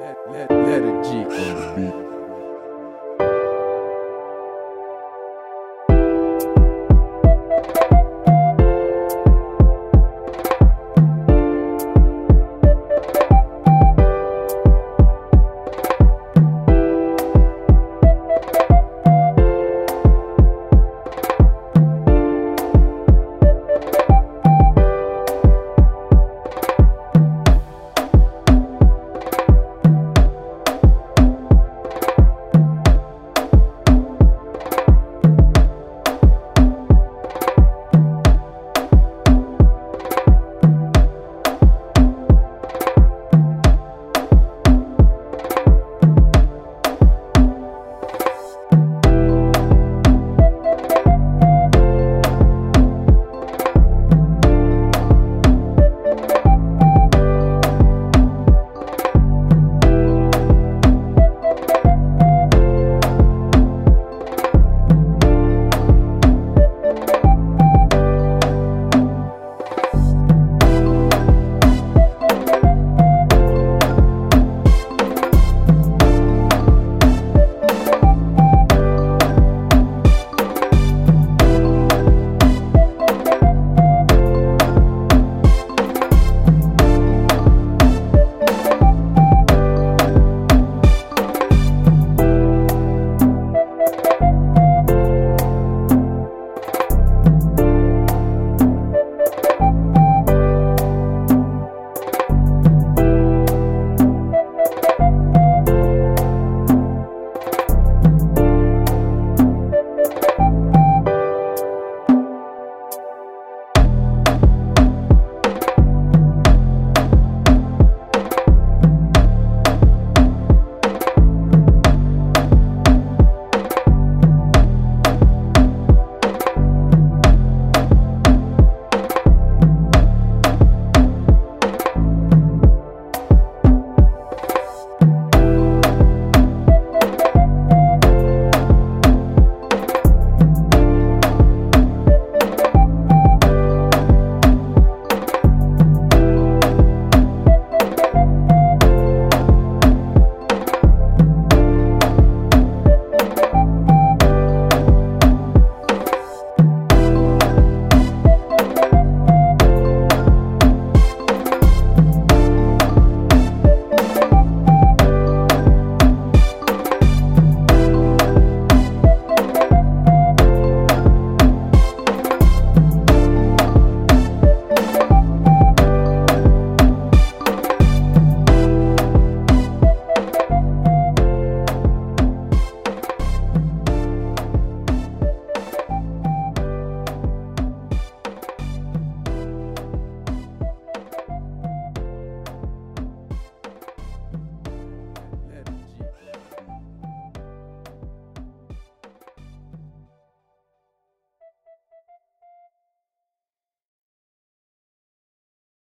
Let, let, let it G on the beat.